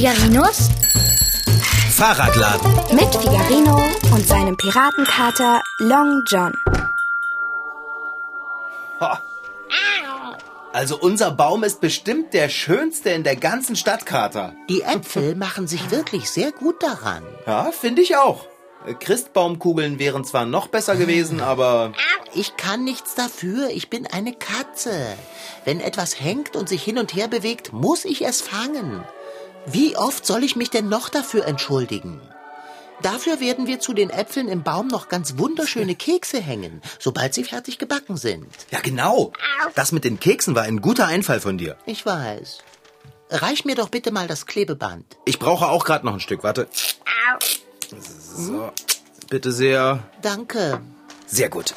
Figarinos Fahrradladen. mit Figarino und seinem Piratenkater Long John. Also unser Baum ist bestimmt der schönste in der ganzen Stadt, Kater. Die Äpfel machen sich wirklich sehr gut daran. Ja, finde ich auch. Christbaumkugeln wären zwar noch besser gewesen, aber Ich kann nichts dafür, ich bin eine Katze. Wenn etwas hängt und sich hin und her bewegt, muss ich es fangen. Wie oft soll ich mich denn noch dafür entschuldigen? Dafür werden wir zu den Äpfeln im Baum noch ganz wunderschöne Kekse hängen, sobald sie fertig gebacken sind. ja genau. Das mit den Keksen war ein guter Einfall von dir. Ich weiß. Reich mir doch bitte mal das Klebeband. Ich brauche auch gerade noch ein Stück. Warte. So, bitte sehr. Danke. Sehr gut.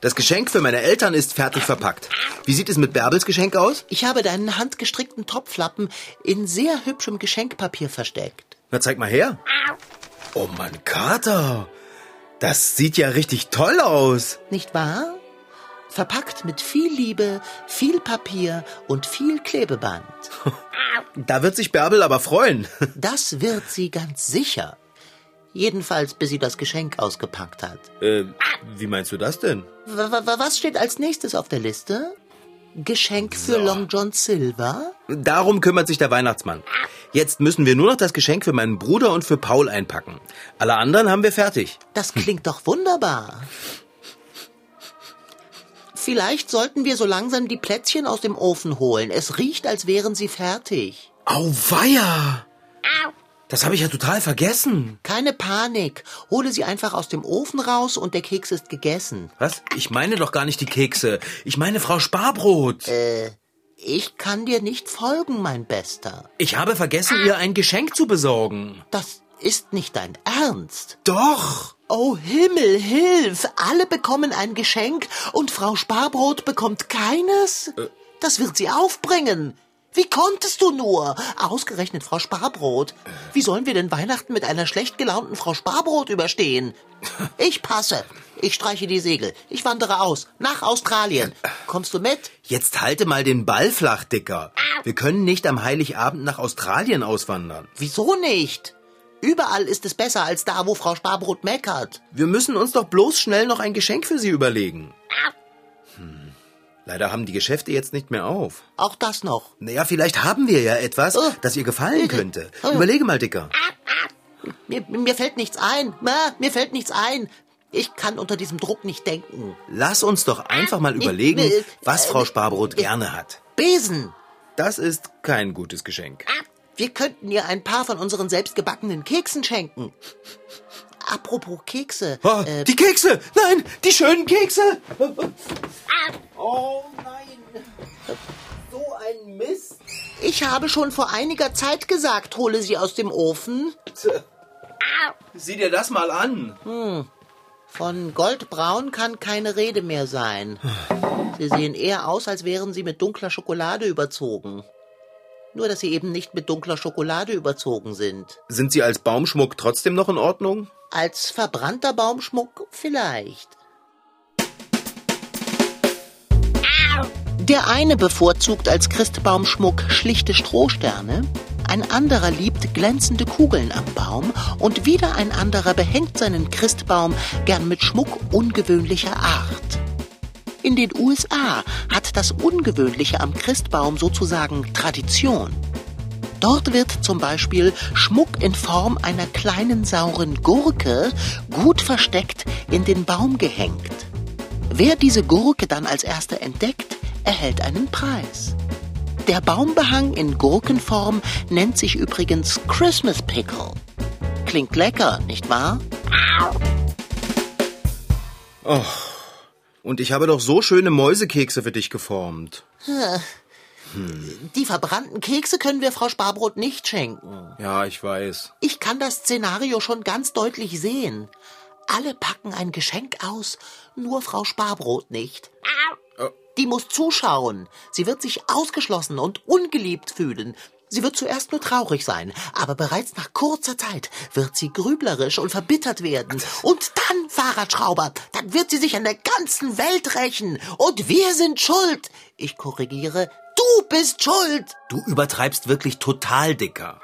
Das Geschenk für meine Eltern ist fertig verpackt. Wie sieht es mit Bärbels Geschenk aus? Ich habe deinen handgestrickten Topflappen in sehr hübschem Geschenkpapier versteckt. Na, zeig mal her. Oh Mann, Kater. Das sieht ja richtig toll aus. Nicht wahr? Verpackt mit viel Liebe, viel Papier und viel Klebeband. Da wird sich Bärbel aber freuen. Das wird sie ganz sicher. Jedenfalls, bis sie das Geschenk ausgepackt hat. äh, wie meinst du das denn? W w- was steht als nächstes auf der Liste? Geschenk für Long John Silver? Darum kümmert sich der Weihnachtsmann. Jetzt müssen wir nur noch das Geschenk für meinen Bruder und für Paul einpacken. Alle anderen haben wir fertig. Das klingt doch wunderbar. Vielleicht sollten wir so langsam die Plätzchen aus dem Ofen holen. Es riecht, als wären sie fertig. Auweia! Das habe ich ja total vergessen. Keine Panik. Hole sie einfach aus dem Ofen raus und der Keks ist gegessen. Was? Ich meine doch gar nicht die Kekse. Ich meine Frau Sparbrot. Ich kann dir nicht folgen, mein Bester. Ich habe vergessen, ihr ein Geschenk zu besorgen. Das ist nicht dein Ernst. Doch. Oh Himmel, hilf! Alle bekommen ein Geschenk und Frau Sparbrot bekommt keines? Das wird sie aufbringen. Wie konntest du nur? Ausgerechnet Frau Sparbrot. Wie sollen wir denn Weihnachten mit einer schlecht gelaunten Frau Sparbrot überstehen? Ich passe. Ich streiche die Segel. Ich wandere aus. Nach Australien. Kommst du mit? Jetzt halte mal den Ball flach, Dicker. Wir können nicht am Heiligabend nach Australien auswandern. Wieso nicht? Überall ist es besser als da, wo Frau Sparbrot meckert. Wir müssen uns doch bloß schnell noch ein Geschenk für sie überlegen. Hm. Leider haben die Geschäfte jetzt nicht mehr auf. Auch das noch. Naja, vielleicht haben wir ja etwas, Oh. das ihr gefallen könnte. Überlege mal, Dicker. Mir, mir fällt nichts ein. Mir fällt nichts ein. Ich kann unter diesem Druck nicht denken. Lass uns doch einfach mal überlegen, was Frau Sparbrot äh, gerne hat. Besen. Das ist kein gutes Geschenk. Wir könnten ihr ein paar von unseren selbstgebackenen Keksen schenken. Apropos Kekse. Oh, äh, die Kekse! Nein, die schönen Kekse! Oh nein! So ein Mist! ich habe schon vor einiger Zeit gesagt, hole sie aus dem Ofen. Sieh dir das mal an. Von goldbraun kann keine Rede mehr sein. Sie sehen eher aus, als wären sie mit dunkler Schokolade überzogen. Nur, dass sie eben nicht mit dunkler Schokolade überzogen sind. Sind sie als Baumschmuck trotzdem noch in Ordnung? Als verbrannter Baumschmuck vielleicht. Der eine bevorzugt als Christbaumschmuck schlichte Strohsterne, ein anderer liebt glänzende Kugeln am Baum und wieder ein anderer behängt seinen Christbaum gern mit Schmuck ungewöhnlicher Art. In den USA das Ungewöhnliche am Christbaum sozusagen Tradition. Dort wird zum Beispiel Schmuck in Form einer kleinen sauren Gurke gut versteckt in den Baum gehängt. Wer diese Gurke dann als erster entdeckt, erhält einen Preis. Der Baumbehang in Gurkenform nennt sich übrigens Christmas Pickle. Klingt lecker, nicht wahr? Und ich habe doch so schöne Mäusekekse für dich geformt. Die verbrannten Kekse können wir Frau Sparbrot nicht schenken. Ja, ich weiß. Ich kann das Szenario schon ganz deutlich sehen. Alle packen ein Geschenk aus, nur Frau Sparbrot nicht. Die muss zuschauen. Sie wird sich ausgeschlossen und ungeliebt fühlen. Sie wird zuerst nur traurig sein, aber bereits nach kurzer Zeit wird sie grüblerisch und verbittert werden. Und dann, Fahrradschrauber, dann wird sie sich an der ganzen Welt rächen. Und wir sind schuld. Ich korrigiere, Du bist schuld. Du übertreibst wirklich total, Dicker.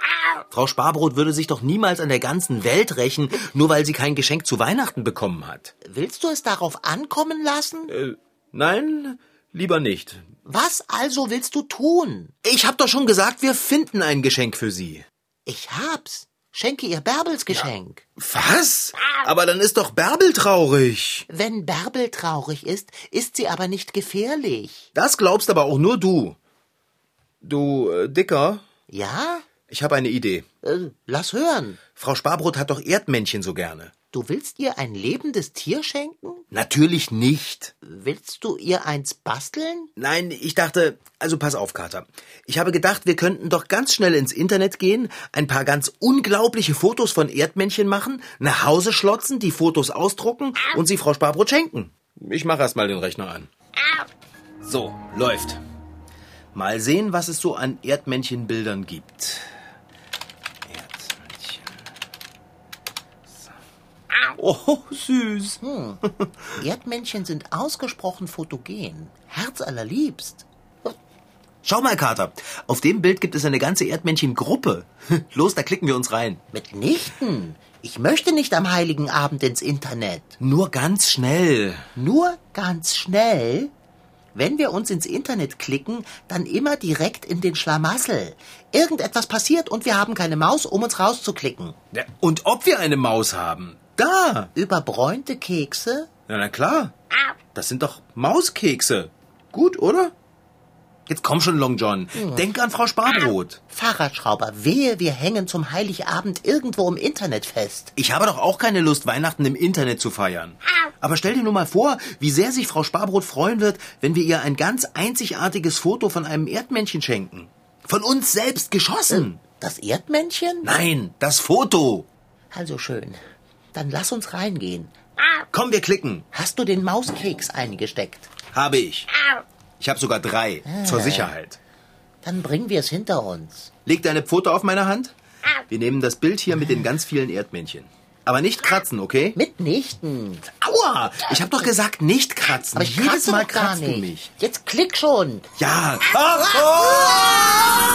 Frau Sparbrot würde sich doch niemals an der ganzen Welt rächen, nur weil sie kein Geschenk zu Weihnachten bekommen hat. Willst du es darauf ankommen lassen? Äh, nein, lieber nicht. Was also willst du tun? Ich hab doch schon gesagt, wir finden ein Geschenk für sie. Ich hab's. Schenke ihr Bärbels Geschenk. Was? Aber dann ist doch Bärbel traurig. Wenn Bärbel traurig ist, ist sie aber nicht gefährlich. Das glaubst aber auch nur du. Du, äh, Dicker, Ja? ich habe eine Idee. Äh, lass hören. Frau Sparbrot hat doch Erdmännchen so gerne. Du willst ihr ein lebendes Tier schenken? Natürlich nicht. Willst du ihr eins basteln? Nein, ich dachte, also pass auf, Kater. Ich habe gedacht, wir könnten doch ganz schnell ins Internet gehen, ein paar ganz unglaubliche Fotos von Erdmännchen machen, nach Hause schlotzen, die Fotos ausdrucken und sie Frau Sparbrot schenken. Ich mache erst mal den Rechner an. So, läuft. Mal sehen, was es so an Erdmännchenbildern gibt. Erdmännchen. So. Oh, süß. Hm. Erdmännchen sind ausgesprochen fotogen. Herzallerliebst. Schau mal, Kater. Auf dem Bild gibt es eine ganze Erdmännchengruppe. Los, da klicken wir uns rein. Mitnichten. Ich möchte nicht am heiligen Abend ins Internet. Nur ganz schnell. Nur ganz schnell. Wenn wir uns ins Internet klicken, dann immer direkt in den Schlamassel. Irgendetwas passiert und wir haben keine Maus, um uns rauszuklicken. Ja, Und ob wir eine Maus haben? Da. Überbräunte Kekse? Ja, na klar. Das sind doch Mauskekse. Gut, oder? Jetzt komm schon, Long John. Denk an Frau Sparbrot. Fahrradschrauber, wehe, wir hängen zum Heiligabend irgendwo im Internet fest. Ich habe doch auch keine Lust, Weihnachten im Internet zu feiern. Aber stell dir nur mal vor, wie sehr sich Frau Sparbrot freuen wird, wenn wir ihr ein ganz einzigartiges Foto von einem Erdmännchen schenken. Von uns selbst geschossen. Das Erdmännchen? Nein, das Foto. Also schön. Dann lass uns reingehen. Komm, wir klicken. Hast du den Mauskeks eingesteckt? Habe ich. Ich habe sogar drei. Zur Sicherheit. Dann bringen wir es hinter uns. Leg deine Pfote auf meine Hand. Wir nehmen das Bild hier mit den ganz vielen Erdmännchen. Aber nicht kratzen, okay? Mitnichten. Aua! Ich habe doch gesagt, nicht kratzen. Aber ich Jedes kratze Mal doch gar kratzt nicht. du mich. Jetzt klick schon. Ja. Ah, oh!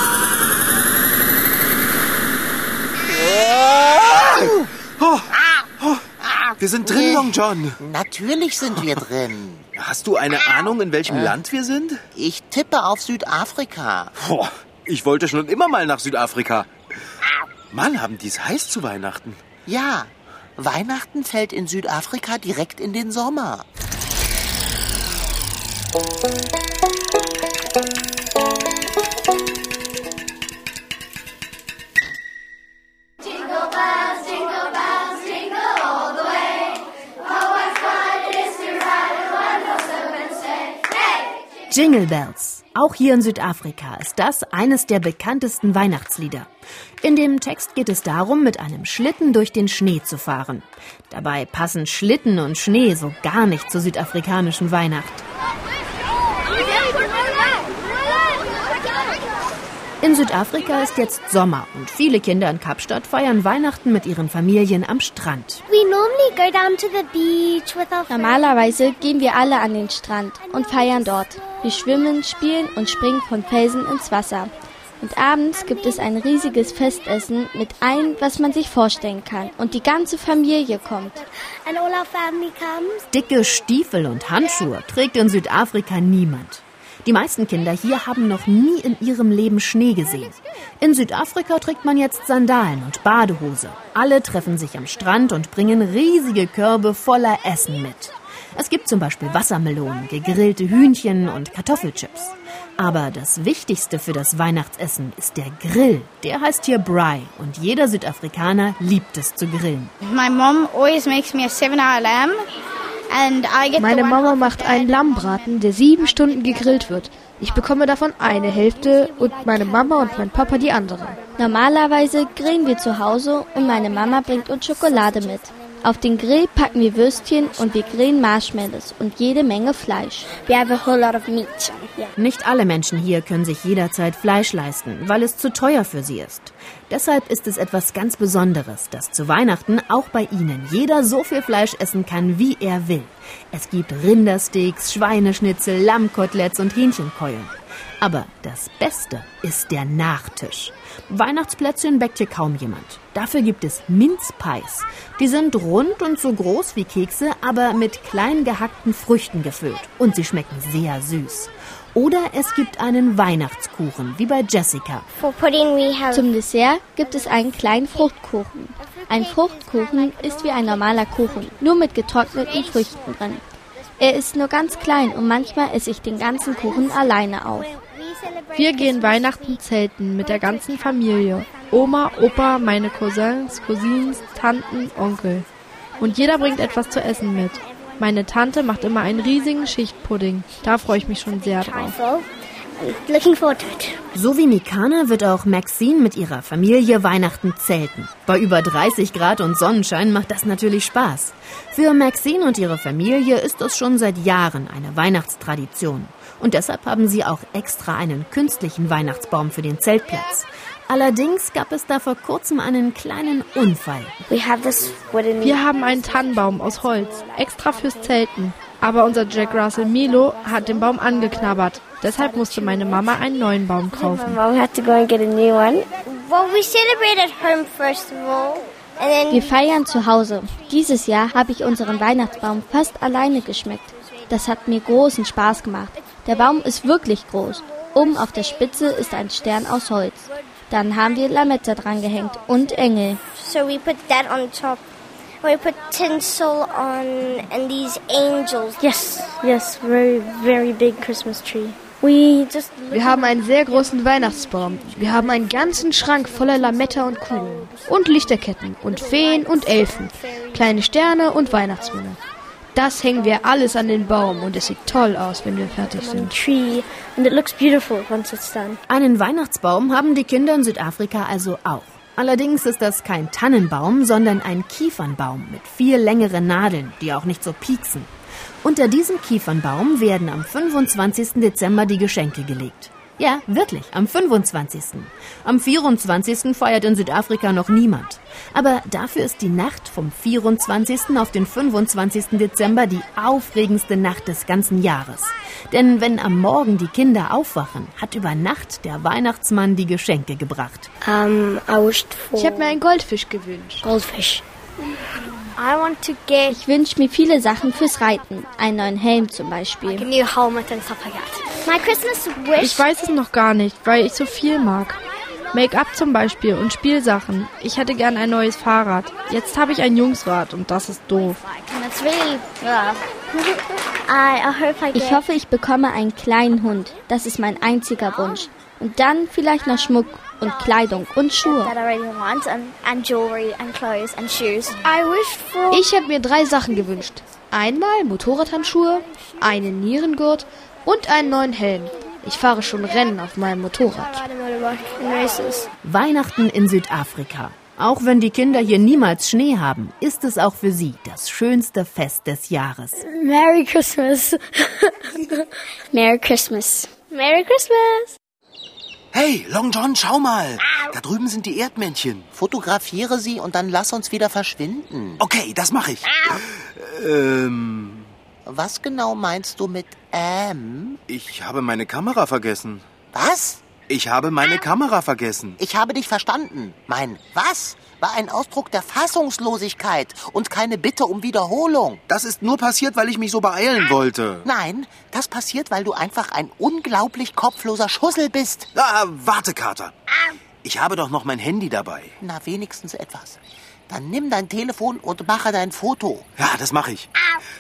Oh, oh. Wir sind drin, Long John. Natürlich sind wir drin. Hast du eine Ahnung, in welchem Land wir sind? Ich tippe auf Südafrika. Boah, ich wollte schon immer mal nach Südafrika. Mann, haben die es heiß zu Weihnachten. Ja, Weihnachten fällt in Südafrika direkt in den Sommer. Jingle Bells. Auch hier in Südafrika ist das eines der bekanntesten Weihnachtslieder. In dem Text geht es darum, mit einem Schlitten durch den Schnee zu fahren. Dabei passen Schlitten und Schnee so gar nicht zur südafrikanischen Weihnacht. In Südafrika ist jetzt Sommer und viele Kinder in Kapstadt feiern Weihnachten mit ihren Familien am Strand. We normally go down to the beach with our friends. Normalerweise gehen wir alle an den Strand und feiern dort. Wir schwimmen, spielen und springen von Felsen ins Wasser. Und abends gibt es ein riesiges Festessen mit allem, was man sich vorstellen kann. Und die ganze Familie kommt. and all our family comes. Dicke Stiefel und Handschuhe trägt in Südafrika niemand. Die meisten Kinder hier haben noch nie in ihrem Leben Schnee gesehen. In Südafrika trägt man jetzt Sandalen und Badehose. Alle treffen sich am Strand und bringen riesige Körbe voller Essen mit. Es gibt zum Beispiel Wassermelonen, gegrillte Hühnchen und Kartoffelchips. Aber das Wichtigste für das Weihnachtsessen ist der Grill. Der heißt hier Bry und jeder Südafrikaner liebt es zu grillen. My mom always makes me a seven-hour lamb, Meine Mama macht einen. Lammbraten, der sieben Stunden gegrillt wird. Ich bekomme davon eine Hälfte und meine Mama und mein Papa die andere. Normalerweise grillen wir zu Hause und meine Mama bringt uns Schokolade mit. Auf den Grill packen wir Würstchen und wir grillen Marshmallows und jede Menge Fleisch. We have a whole lot of meat. Yeah. Nicht alle Menschen hier können sich jederzeit Fleisch leisten, weil es zu teuer für sie ist. Deshalb ist es etwas ganz Besonderes, dass zu Weihnachten auch bei Ihnen jeder so viel Fleisch essen kann, wie er will. Es gibt Rindersteaks, Schweineschnitzel, Lammkoteletts und Hähnchenkeulen. Aber das Beste ist der Nachtisch. Weihnachtsplätzchen backt hier kaum jemand. Dafür gibt es Minzpies. Die sind rund und so groß wie Kekse, aber mit klein gehackten Früchten gefüllt. Und sie schmecken sehr süß. Oder es gibt einen Weihnachtskuchen, wie bei Jessica. Zum Dessert gibt es einen kleinen Fruchtkuchen. Ein Fruchtkuchen ist wie ein normaler Kuchen, nur mit getrockneten Früchten drin. Er ist nur ganz klein und manchmal esse ich den ganzen Kuchen alleine auf. Wir gehen Weihnachten zelten mit der ganzen Familie. Oma, Opa, meine Cousins, Cousins, Tanten, Onkel. Und jeder bringt etwas zu essen mit. Meine Tante macht immer einen riesigen Schichtpudding. Da freue ich mich schon sehr drauf. so. Wie Mikana wird auch Maxine mit ihrer Familie Weihnachten zelten. Bei über 30 Grad und Sonnenschein macht das natürlich Spaß. Für Maxine und ihre Familie ist das schon seit Jahren eine Weihnachtstradition. Und deshalb haben sie auch extra einen künstlichen Weihnachtsbaum für den Zeltplatz. Allerdings gab es da vor kurzem einen kleinen Unfall. Wir haben einen Tannenbaum aus Holz, extra fürs Zelten. Aber unser Jack Russell Milo hat den Baum angeknabbert. Deshalb musste meine Mama einen neuen Baum kaufen. Wir feiern zu Hause. Dieses Jahr habe ich unseren Weihnachtsbaum fast alleine geschmeckt. Das hat mir großen Spaß gemacht. Der Baum ist wirklich groß. Oben auf der Spitze ist ein Stern aus Holz. Dann haben wir Lametta dran gehängt und Engel. so we put that on top. We put tinsel on and these angels. Yes, yes, very, very big Christmas tree. We just Wir haben einen sehr großen Weihnachtsbaum. Wir haben einen ganzen Schrank voller Lametta und Kugeln. Und Lichterketten und Feen und Elfen. Kleine Sterne und Weihnachtsmänner. Das hängen wir alles an den Baum und es sieht toll aus, wenn wir fertig sind. tree, and it looks beautiful once it's done. Einen Weihnachtsbaum haben die Kinder in Südafrika also auch. Allerdings ist das kein Tannenbaum, sondern ein Kiefernbaum mit viel längeren Nadeln, die auch nicht so pieksen. Unter diesem Kiefernbaum werden am 25. Dezember die Geschenke gelegt. Ja, wirklich, am 25. Am 24. feiert in Südafrika noch niemand. Aber dafür ist die Nacht vom 24. auf den 25. Dezember die aufregendste Nacht des ganzen Jahres. Denn wenn am Morgen die Kinder aufwachen, hat über Nacht der Weihnachtsmann die Geschenke gebracht. Um, wished for Ich habe mir einen Goldfisch gewünscht. goldfish. I want to get Ich wünsche mir viele Sachen fürs Reiten. Einen neuen Helm zum a Beispiel. new helmet and stuff like that. My Christmas wish. Ich weiß es noch gar nicht, weil ich so viel mag. Make-up zum Beispiel und Spielsachen. Ich hätte gern ein neues Fahrrad. Jetzt habe ich ein Jungsrad und das ist doof. and it's really rough. I, I hope I get. Ich hoffe, ich bekomme einen kleinen Hund. Das ist mein einziger Wunsch. Und dann vielleicht noch Schmuck und Kleidung und Schuhe. Ich habe mir drei Sachen gewünscht. Einmal Motorradhandschuhe, einen Nierengurt und einen neuen Helm. Ich fahre schon Rennen auf meinem Motorrad. Weihnachten in Südafrika. Auch wenn die Kinder hier niemals Schnee haben, ist es auch für sie das schönste Fest des Jahres. Merry Christmas. Merry Christmas. Merry Christmas. Hey, Long John, schau mal. Da drüben sind die Erdmännchen. Fotografiere sie und dann lass uns wieder verschwinden. Okay, das mache ich. Ähm, Was genau meinst du mit ähm? ich habe meine Kamera vergessen. Was? Ich habe meine Kamera vergessen. Ich habe dich verstanden. Mein was war ein Ausdruck der Fassungslosigkeit und keine Bitte um Wiederholung. Das ist nur passiert, weil ich mich so beeilen wollte. Nein, das passiert, weil du einfach ein unglaublich kopfloser Schussel bist. Ah, warte, Kater. Ich habe doch noch mein Handy dabei. Na, wenigstens etwas. Dann nimm dein Telefon und mache dein Foto. Ja, das mache ich.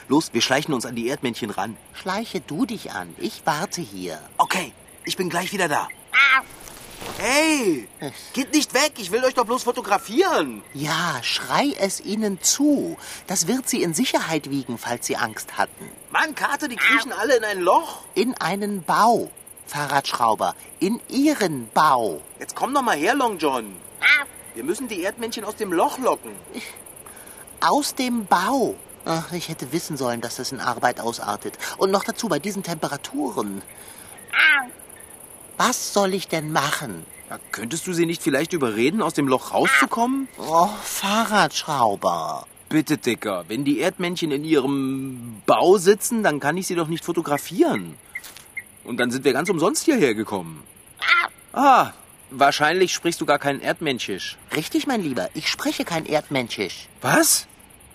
Los, wir schleichen uns an die Erdmännchen ran. Schleiche du dich an. Ich warte hier. Okay, ich bin gleich wieder da. Hey, geht nicht weg. Ich will euch doch bloß fotografieren. Ja, schrei es ihnen zu. Das wird sie in Sicherheit wiegen, falls sie Angst hatten. Mann, Kater, die kriechen alle in ein Loch. In einen Bau. Fahrradschrauber, in ihren Bau. Jetzt komm doch mal her, Long John. Wir müssen die Erdmännchen aus dem Loch locken. Aus dem Bau. Ach, ich hätte wissen sollen, dass das in Arbeit ausartet. Und noch dazu bei diesen Temperaturen. Was soll ich denn machen? Ja, könntest du sie nicht vielleicht überreden, aus dem Loch rauszukommen? Oh, Fahrradschrauber. Bitte, Dicker, wenn die Erdmännchen in ihrem Bau sitzen, dann kann ich sie doch nicht fotografieren. Und dann sind wir ganz umsonst hierher gekommen. Ah, wahrscheinlich sprichst du gar kein Erdmenschisch. Richtig, mein Lieber, ich spreche kein Erdmenschisch. Was?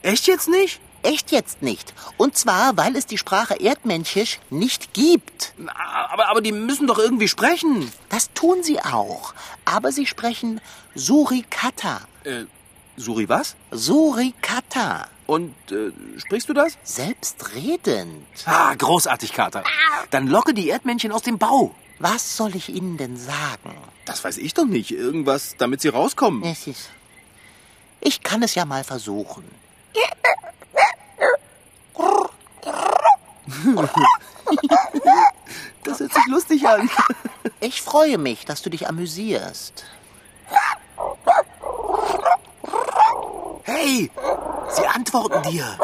Echt jetzt nicht? Echt jetzt nicht. Und zwar, weil es die Sprache Erdmenschisch nicht gibt. Na, Aber, aber die müssen doch irgendwie sprechen. Das tun sie auch. Aber sie sprechen Surikata. Äh, Suri was? Surikata. Und äh, sprichst du das? Selbstredend. Ah, großartig, Kater. Dann locke die Erdmännchen aus dem Bau. Was soll ich Ihnen denn sagen? Das weiß ich doch nicht. Irgendwas, damit sie rauskommen. Es ist. Ich kann es ja mal versuchen. Das hört sich lustig an. Ich freue mich, dass du dich amüsierst. Hey, sie antworten dir.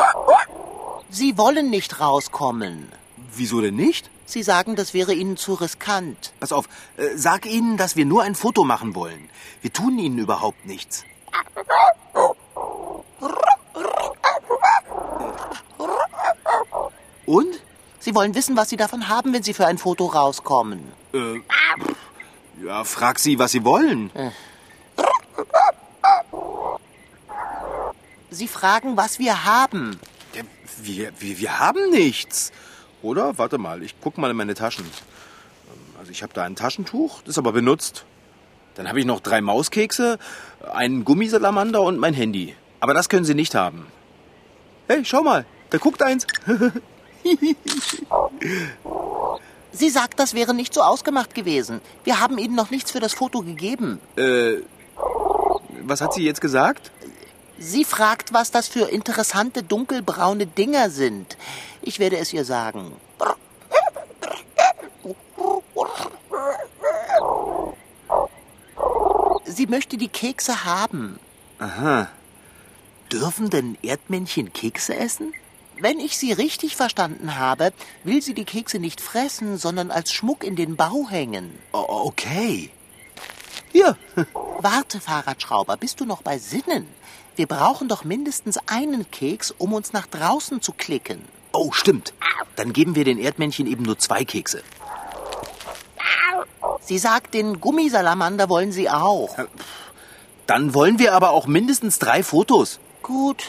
Sie wollen nicht rauskommen. Wieso denn nicht? Sie sagen, das wäre Ihnen zu riskant. Pass auf, äh, sag ihnen, dass wir nur ein Foto machen wollen. Wir tun ihnen überhaupt nichts. Und? Sie wollen wissen, was Sie davon haben, wenn Sie für ein Foto rauskommen. Äh, ja, frag sie, was sie wollen. Sie fragen, was wir haben. Ja, wir, wir, wir haben nichts. Oder? Warte mal, ich guck mal in meine Taschen. Ähm, Also ich habe da ein Taschentuch, das ist aber benutzt. Dann habe ich noch drei Mauskekse, einen Gummisalamander und mein Handy. Aber das können Sie nicht haben. Hey, schau mal, da guckt eins. Sie sagt, das wäre nicht so ausgemacht gewesen. Wir haben Ihnen noch nichts für das Foto gegeben. Äh, was hat sie jetzt gesagt? Sie fragt, was das für interessante dunkelbraune Dinger sind. Ich werde es ihr sagen. Sie möchte die Kekse haben. Aha. Dürfen denn Erdmännchen Kekse essen? Wenn ich sie richtig verstanden habe, will sie die Kekse nicht fressen, sondern als Schmuck in den Bau hängen. Okay. Hier. Warte, Fahrradschrauber, bist du noch bei Sinnen? Wir brauchen doch mindestens einen Keks, um uns nach draußen zu klicken. Oh, stimmt. Dann geben wir den Erdmännchen eben nur zwei Kekse. Sie sagt, den Gummisalamander wollen sie auch. Dann wollen wir aber auch mindestens drei Fotos. Gut.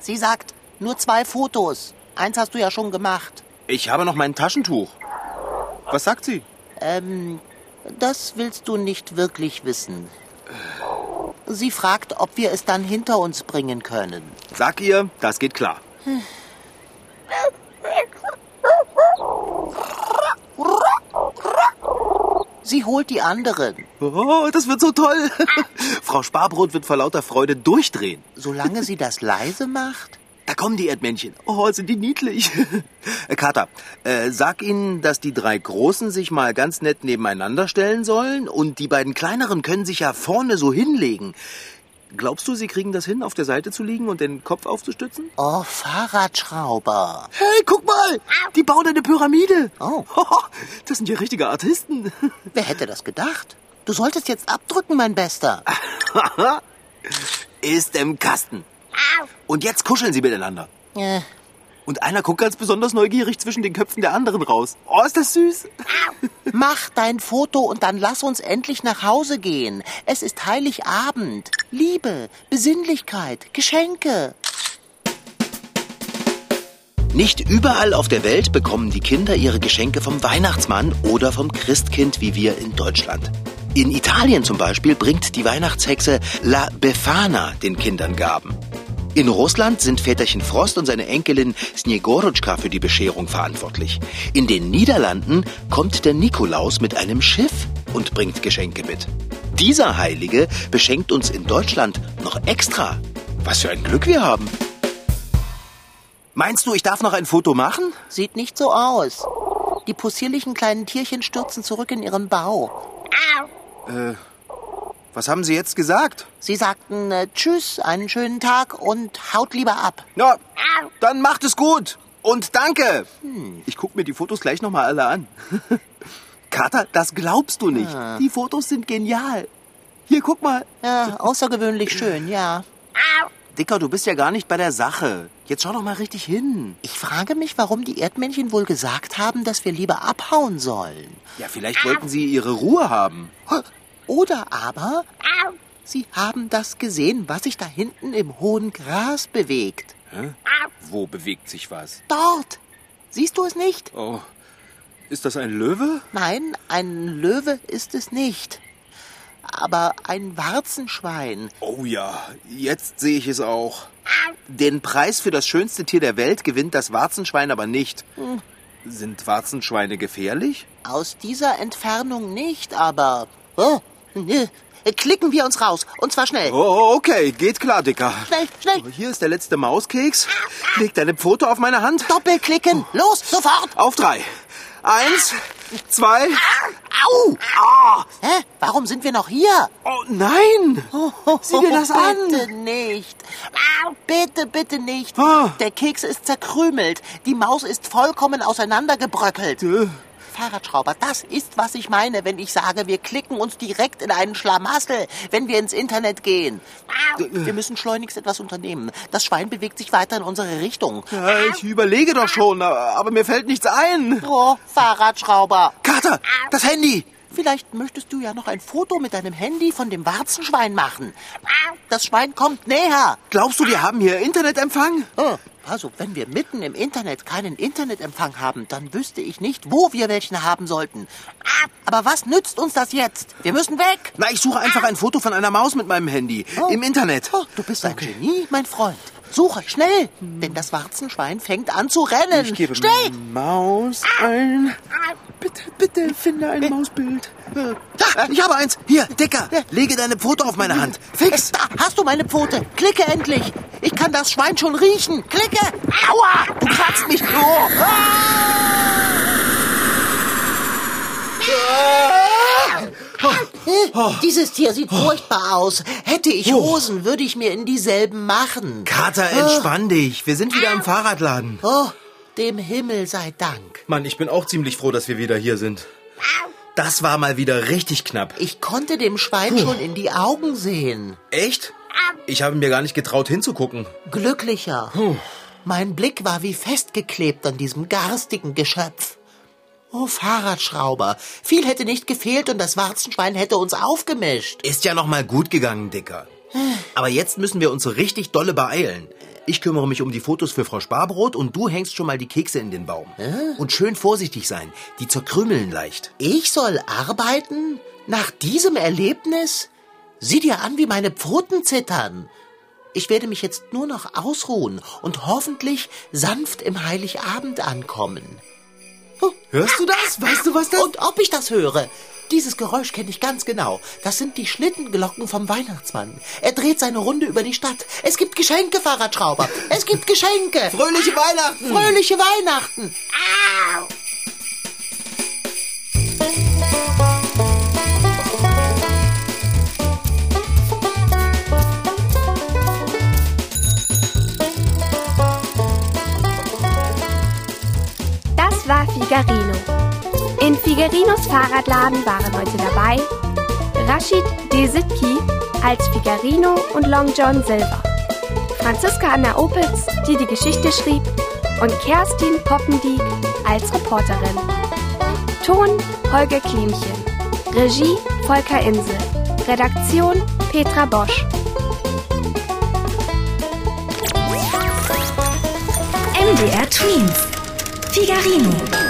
Sie sagt, nur zwei Fotos. Eins hast du ja schon gemacht. Ich habe noch mein Taschentuch. Was sagt sie? Ähm, das willst du nicht wirklich wissen. Sie fragt, ob wir es dann hinter uns bringen können. Sag ihr, das geht klar. Sie holt die anderen. Oh, das wird so toll. Frau Sparbrot wird vor lauter Freude durchdrehen. Solange sie das leise macht. Da kommen die Erdmännchen. Oh, sind die niedlich. Äh, Kater, äh, sag ihnen, dass die drei Großen sich mal ganz nett nebeneinander stellen sollen und die beiden Kleineren können sich ja vorne so hinlegen. Glaubst du, sie kriegen das hin, auf der Seite zu liegen und den Kopf aufzustützen? Oh, Fahrradschrauber. Hey, guck mal! Die bauen eine Pyramide. Oh. Das sind ja richtige Artisten. Wer hätte das gedacht? Du solltest jetzt abdrücken, mein Bester. Ist im Kasten. Und jetzt kuscheln sie miteinander. Äh, Und einer guckt ganz besonders neugierig zwischen den Köpfen der anderen raus. Oh, ist das süß. mach dein Foto und dann lass uns endlich nach Hause gehen. Es ist Heiligabend. Liebe, Besinnlichkeit, Geschenke. Nicht überall auf der Welt bekommen die Kinder ihre Geschenke vom Weihnachtsmann oder vom Christkind wie wir in Deutschland. In Italien zum Beispiel bringt die Weihnachtshexe La Befana den Kindern Gaben. In Russland sind Väterchen Frost und seine Enkelin Snegorotschka für die Bescherung verantwortlich. In den Niederlanden kommt der Nikolaus mit einem Schiff und bringt Geschenke mit. Dieser Heilige beschenkt uns in Deutschland noch extra. Was für ein Glück wir haben. Meinst du, ich darf noch ein Foto machen? Sieht nicht so aus. Die possierlichen kleinen Tierchen stürzen zurück in ihren Bau. Was haben Sie jetzt gesagt? Sie sagten äh, Tschüss, einen schönen Tag und haut lieber ab. Ja, dann macht es gut. Und danke. Ich guck mir die Fotos gleich nochmal alle an. Kater, das glaubst du nicht. Die Fotos sind genial. Hier, guck mal. Ja, außergewöhnlich schön, ja. Dicker, du bist ja gar nicht bei der Sache. Jetzt schau doch mal richtig hin. Ich frage mich, warum die Erdmännchen wohl gesagt haben, dass wir lieber abhauen sollen. Ja, vielleicht wollten sie ihre Ruhe haben. Oder aber sie haben das gesehen, was sich da hinten im hohen Gras bewegt. Hä? Wo bewegt sich was? Dort. Siehst du es nicht? Oh, ist das ein Löwe? Nein, ein Löwe ist es nicht. Aber ein Warzenschwein. Oh ja, jetzt sehe ich es auch. Den Preis für das schönste Tier der Welt gewinnt das Warzenschwein aber nicht. Sind Warzenschweine gefährlich? Aus dieser Entfernung nicht, aber... Oh, klicken wir uns raus. Und zwar schnell. Oh, okay, geht klar, Dicker. Schnell, schnell. Oh, hier ist der letzte Mauskeks. Leg deine Pfote auf meine Hand. Doppelklicken. Los, sofort. Auf drei. Eins, zwei. Au! Ah. Hä? Warum sind wir noch hier? Oh nein! Sieh dir das an! Bitte nicht. Bitte, bitte nicht. Ah. Der Keks ist zerkrümelt. Die Maus ist vollkommen auseinandergebröckelt. Äh. Fahrradschrauber, das ist, was ich meine, wenn ich sage, wir klicken uns direkt in einen Schlamassel, wenn wir ins Internet gehen. Wir müssen schleunigst etwas unternehmen. Das Schwein bewegt sich weiter in unsere Richtung. Ja, ich überlege doch schon, aber mir fällt nichts ein. Oh, Fahrradschrauber. Kater, das Handy! Vielleicht möchtest du ja noch ein Foto mit deinem Handy von dem Warzenschwein machen. Das Schwein kommt näher. Glaubst du, wir haben hier Internetempfang? Oh, also, wenn wir mitten im Internet keinen Internetempfang haben, dann wüsste ich nicht, wo wir welchen haben sollten. Aber was nützt uns das jetzt? Wir müssen weg. Na, ich suche einfach ein Foto von einer Maus mit meinem Handy. Im Internet. Oh, du bist ein Genie, mein Freund. Suche, schnell, denn das Warzenschwein fängt an zu rennen. Ich gebe schnell! Maus ein. Bitte, bitte, finde ein Mausbild. Da, ich habe eins. Hier, Dicker, lege deine Pfote auf meine Hand. Fix. Da hast du meine Pfote. Klicke endlich. Ich kann das Schwein schon riechen. Klicke. Aua, du kratzt mich. Oh. Ah. Dieses Tier sieht furchtbar aus. Hätte ich Hosen, würde ich mir in dieselben machen. Kater, entspann dich. Wir sind wieder im Fahrradladen. Oh, dem Himmel sei Dank. Mann, ich bin auch ziemlich froh, dass wir wieder hier sind. Das war mal wieder richtig knapp. Ich konnte dem Schwein schon in die Augen sehen. Echt? Ich habe mir gar nicht getraut hinzugucken. Glücklicher. Mein Blick war wie festgeklebt an diesem garstigen Geschöpf. Oh, Fahrradschrauber. Viel hätte nicht gefehlt und das Warzenschwein hätte uns aufgemischt. Ist ja noch mal gut gegangen, Dicker. Aber jetzt müssen wir uns so richtig dolle beeilen. Ich kümmere mich um die Fotos für Frau Sparbrot und du hängst schon mal die Kekse in den Baum. Und schön vorsichtig sein, die zerkrümeln leicht. Ich soll arbeiten? Nach diesem Erlebnis? Sieh dir an, wie meine Pfoten zittern. Ich werde mich jetzt nur noch ausruhen und hoffentlich sanft im Heiligabend ankommen. Hörst du das? Weißt du, was das... Und ob ich das höre? Dieses Geräusch kenne ich ganz genau. Das sind die Schlittenglocken vom Weihnachtsmann. Er dreht seine Runde über die Stadt. Es gibt Geschenke, Fahrradschrauber. Es gibt Geschenke. Fröhliche Weihnachten! Fröhliche Weihnachten. Au! Figarinos Fahrradladen waren heute dabei Rashid Desitki als Figarino und Long John Silver, Franziska Anna Opitz, die die Geschichte schrieb, und Kerstin Poppendiek als Reporterin. Ton Holger Klimchen. Regie Volker Insel. Redaktion Petra Bosch. MDR Twins. Figarino.